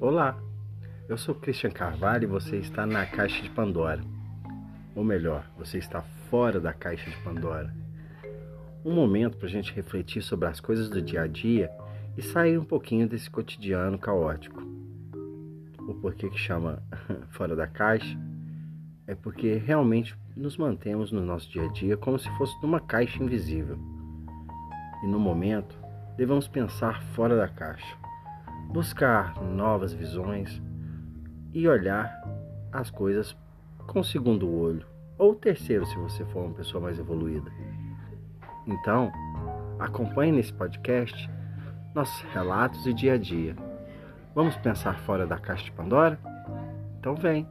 Olá, eu sou Christian Carvalho e você está na Caixa de Pandora. Ou melhor, você está fora da Caixa de Pandora. Um momento para a gente refletir sobre as coisas do dia a dia e sair um pouquinho desse cotidiano caótico. O porquê que chama fora da caixa é porque realmente nos mantemos no nosso dia a dia como se fosse numa caixa invisível. E no momento, devemos pensar fora da caixa buscar novas visões e olhar as coisas com o segundo olho, ou terceiro se você for uma pessoa mais evoluída. Então, acompanhe nesse podcast nossos relatos e dia a dia. Vamos pensar fora da caixa de Pandora? Então vem!